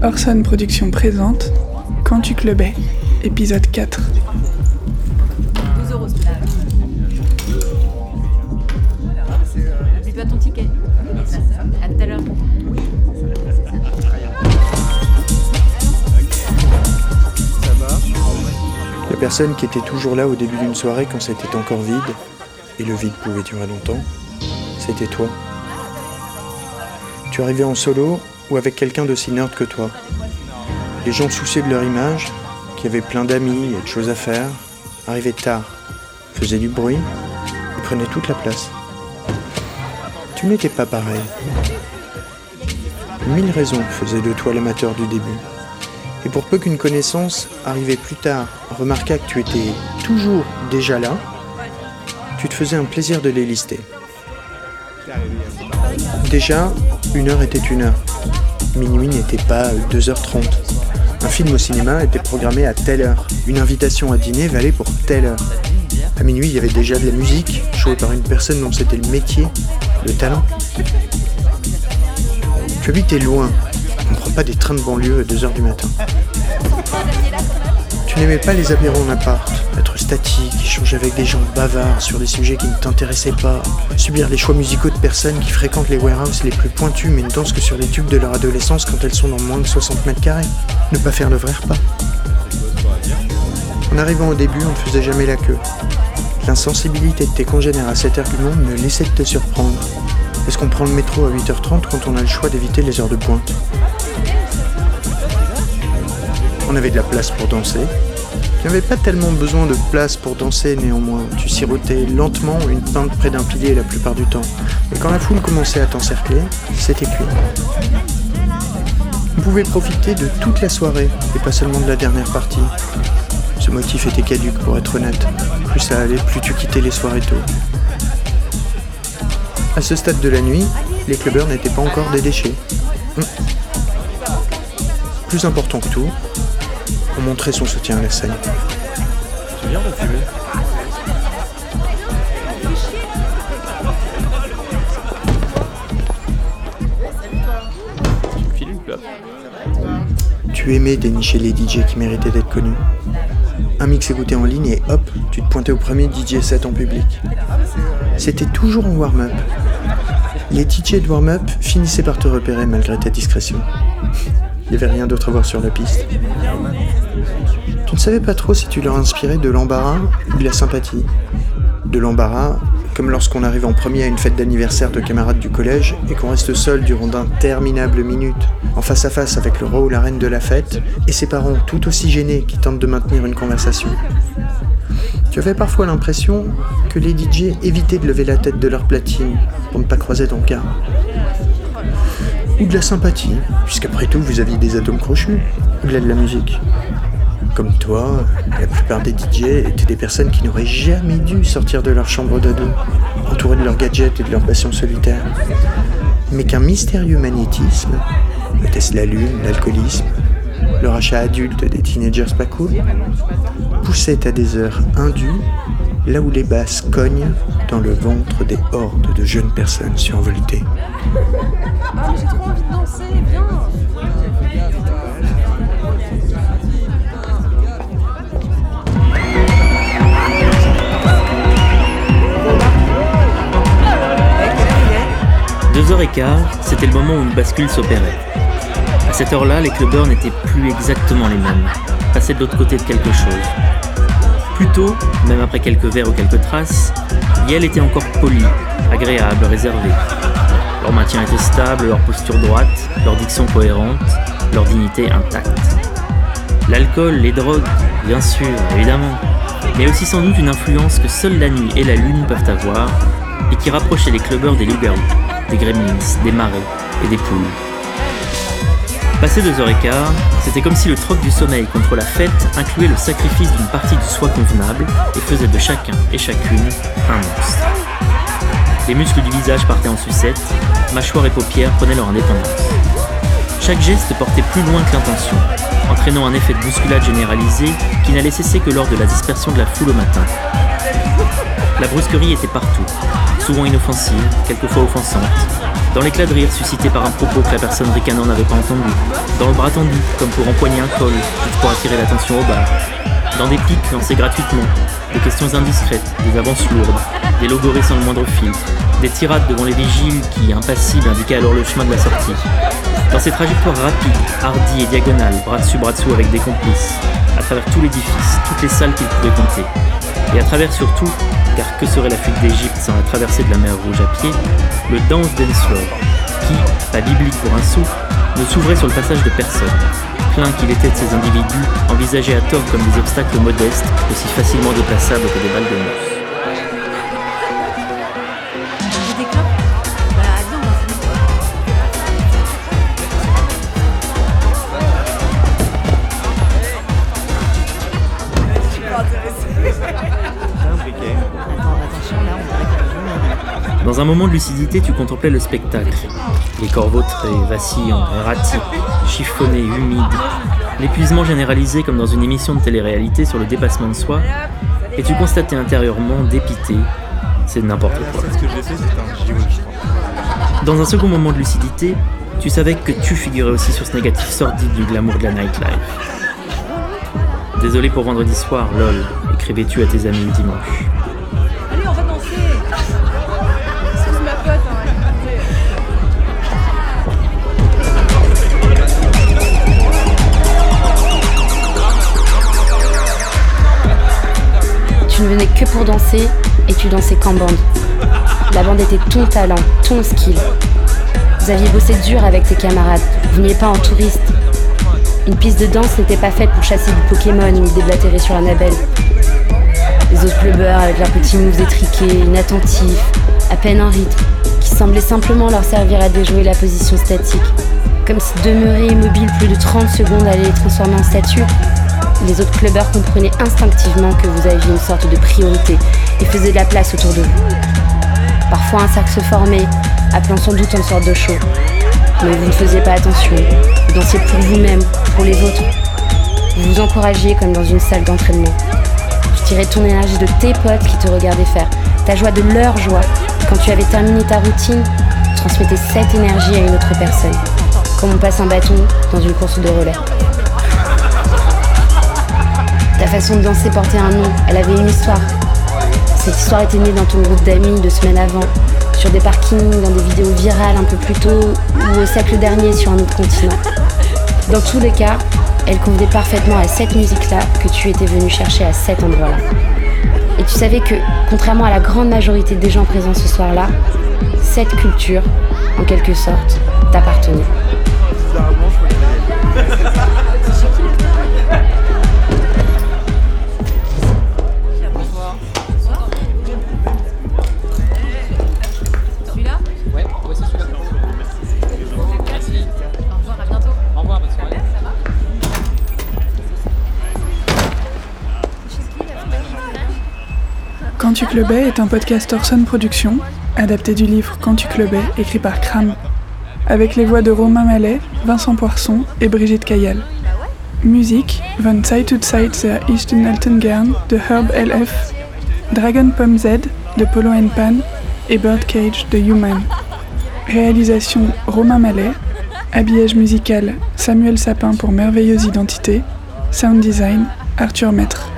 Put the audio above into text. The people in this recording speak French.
Orson Productions présente Quand tu clubais, épisode 4. 12 euros. N'oublie pas ton ticket. À tout à l'heure. La personne qui était toujours là au début d'une soirée quand c'était encore vide, et le vide pouvait durer longtemps, c'était toi. Tu arrivais en solo ou avec quelqu'un d'aussi nerd que toi. Les gens souciés de leur image, qui avaient plein d'amis et de choses à faire, arrivaient tard, faisaient du bruit et prenaient toute la place. Tu n'étais pas pareil. Mille raisons faisaient de toi l'amateur du début. Et pour peu qu'une connaissance, arrivée plus tard, remarqua que tu étais toujours déjà là, tu te faisais un plaisir de les lister. Déjà, une heure était une heure. Minuit n'était pas 2h30. Un film au cinéma était programmé à telle heure. Une invitation à dîner valait pour telle heure. À minuit, il y avait déjà de la musique, jouée par une personne dont c'était le métier, le talent. Tu habitais loin. On ne prend pas des trains de banlieue à 2h du matin. Tu n'aimais pas les apéros en appart, statique, échanger avec des gens bavards sur des sujets qui ne t'intéressaient pas, subir les choix musicaux de personnes qui fréquentent les warehouses les plus pointus mais ne dansent que sur les tubes de leur adolescence quand elles sont dans moins de 60 mètres carrés, ne pas faire de vrais repas. En arrivant au début, on ne faisait jamais la queue. L'insensibilité de tes congénères à cet argument me laissait de te surprendre. Est-ce qu'on prend le métro à 8h30 quand on a le choix d'éviter les heures de pointe? On avait de la place pour danser. Tu n'avais pas tellement besoin de place pour danser néanmoins. Tu sirotais lentement une pinte près d'un pilier la plupart du temps. Et quand la foule commençait à t'encercler, c'était cuit. On pouvait profiter de toute la soirée et pas seulement de la dernière partie. Ce motif était caduque pour être honnête. Plus ça allait, plus tu quittais les soirées tôt. À ce stade de la nuit, les clubbers n'étaient pas encore des déchets. Hum. Plus important que tout, on montrait son soutien à la scène. Tu viens de fumer Tu me files une clope Tu aimais dénicher les DJ qui méritaient d'être connus. Un mix écouté en ligne et hop, tu te pointais au premier DJ set en public. C'était toujours en warm-up. Les DJ de warm-up finissaient par te repérer malgré ta discrétion. Il n'y avait rien d'autre à voir sur la piste. Tu ne savais pas trop si tu leur inspirais de l'embarras ou de la sympathie. De l'embarras, comme lorsqu'on arrive en premier à une fête d'anniversaire de camarades du collège et qu'on reste seul durant d'interminables minutes, en face à face avec le roi ou la reine de la fête, et ses parents tout aussi gênés qui tentent de maintenir une conversation. Tu avais parfois l'impression que les DJ évitaient de lever la tête de leur platine pour ne pas croiser ton regard. Ou de la sympathie, puisqu'après tout vous aviez des atomes crochus, au-delà de la musique. Comme toi, la plupart des DJ étaient des personnes qui n'auraient jamais dû sortir de leur chambre d'ado, entourées de leurs gadgets et de leurs passions solitaires. Mais qu'un mystérieux magnétisme, était-ce la lune, l'alcoolisme, le rachat adulte des teenagers pas cool, poussait à des heures indues là où les basses cognent dans le ventre des hordes de jeunes personnes survoltées. Deux heures et quart, c'était le moment où une bascule s'opérait. À cette heure-là, les clubbers n'étaient plus exactement les mêmes, passaient de l'autre côté de quelque chose. Plus tôt, même après quelques verres ou quelques traces, Yale était encore poli, agréable, réservé. Leur maintien était stable, leur posture droite, leur diction cohérente, leur dignité intacte. L'alcool, les drogues, bien sûr, évidemment, mais aussi sans doute une influence que seule la nuit et la lune peuvent avoir et qui rapprochait les clubbers des loups-garous, des gremlins, des marais et des poules. Passé deux heures et quart, c'était comme si le troc du sommeil contre la fête incluait le sacrifice d'une partie du soi convenable et faisait de chacun et chacune un monstre. Les muscles du visage partaient en sucette, mâchoires et paupières prenaient leur indépendance. Chaque geste portait plus loin que l'intention, entraînant un effet de bousculade généralisé qui n'allait cesser que lors de la dispersion de la foule au matin. La brusquerie était partout, souvent inoffensive, quelquefois offensante, dans l'éclat de rire suscité par un propos que la personne ricanant n'avait pas entendu, dans le bras tendu comme pour empoigner un col, juste pour attirer l'attention au bar, dans des pics lancés gratuitement, des questions indiscrètes, des avances lourdes, des logorées sans le moindre fil, des tirades devant les vigiles qui, impassibles, indiquaient alors le chemin de la sortie. Dans ces trajectoires rapides, hardies et diagonales, bras dessus bras dessous avec des complices, à travers tout l'édifice, toutes les salles qu'il pouvait compter, et à travers surtout, car que serait la fuite d'Égypte sans la traversée de la mer Rouge à pied, le Dance Dance Floor, qui, pas biblique pour un sou, ne s'ouvrait sur le passage de personne, plein qu'il était de ces individus envisagés à tort comme des obstacles modestes, aussi facilement déplaçables que des balles de. Dans un moment de lucidité, tu contemplais le spectacle. Les corps vautrés, vacillants, erratiques, chiffonnés, humides. L'épuisement généralisé comme dans une émission de télé-réalité sur le dépassement de soi. Et tu constatais intérieurement, dépité, c'est n'importe quoi. Ce que j'ai fait, c'était un JO, je crois. Dans un second moment de lucidité, tu savais que tu figurais aussi sur ce négatif sordide du glamour de la nightlife. Désolé pour vendredi soir, lol, écrivais-tu à tes amis le dimanche. Que pour danser et tu dansais qu'en bande. La bande était ton talent, ton skill. Vous aviez bossé dur avec tes camarades, vous veniez pas en touriste. Une piste de danse n'était pas faite pour chasser du Pokémon ni déblatérer sur Annabelle. Les autres clubbers avec leurs petits moves étriqués, inattentifs, à peine en rythme, qui semblaient simplement leur servir à déjouer la position statique. Comme si demeurer immobile plus de 30 secondes allait les transformer en statues. Les autres clubbers comprenaient instinctivement que vous aviez une sorte de priorité et faisaient de la place autour de vous. Parfois un cercle se formait, appelant sans doute une sorte de show. Mais vous ne faisiez pas attention. Vous dansiez pour vous-même, pour les autres. Vous vous encouragiez comme dans une salle d'entraînement. Tu tirais ton énergie de tes potes qui te regardaient faire, ta joie de leur joie. Quand tu avais terminé ta routine, tu transmettais cette énergie à une autre personne. Comme on passe un bâton dans une course de relais. Ta façon de danser portait un nom, elle avait une histoire. Cette histoire était née dans ton groupe d'amis deux semaines avant, sur des parkings, dans des vidéos virales un peu plus tôt, ou au siècle dernier sur un autre continent. Dans tous les cas, elle convenait parfaitement à cette musique-là que tu étais venu chercher à cet endroit-là. Et tu savais que, contrairement à la grande majorité des gens présents ce soir-là, cette culture, en quelque sorte, t'appartenait. Tu clubais est un podcast Orson Productions, adapté du livre Quand tu écrit par Cram, avec les voix de Romain Mallet, Vincent Poisson et Brigitte Caillal. Musique Von Zeit to Zeit der Eastern Eltengern de Herb LF, Dragon Pomme Z de Polo and Pan et Birdcage de Human. Réalisation Romain Mallet, habillage musical Samuel Sapin pour Merveilleuse Identité, sound design Arthur Maître.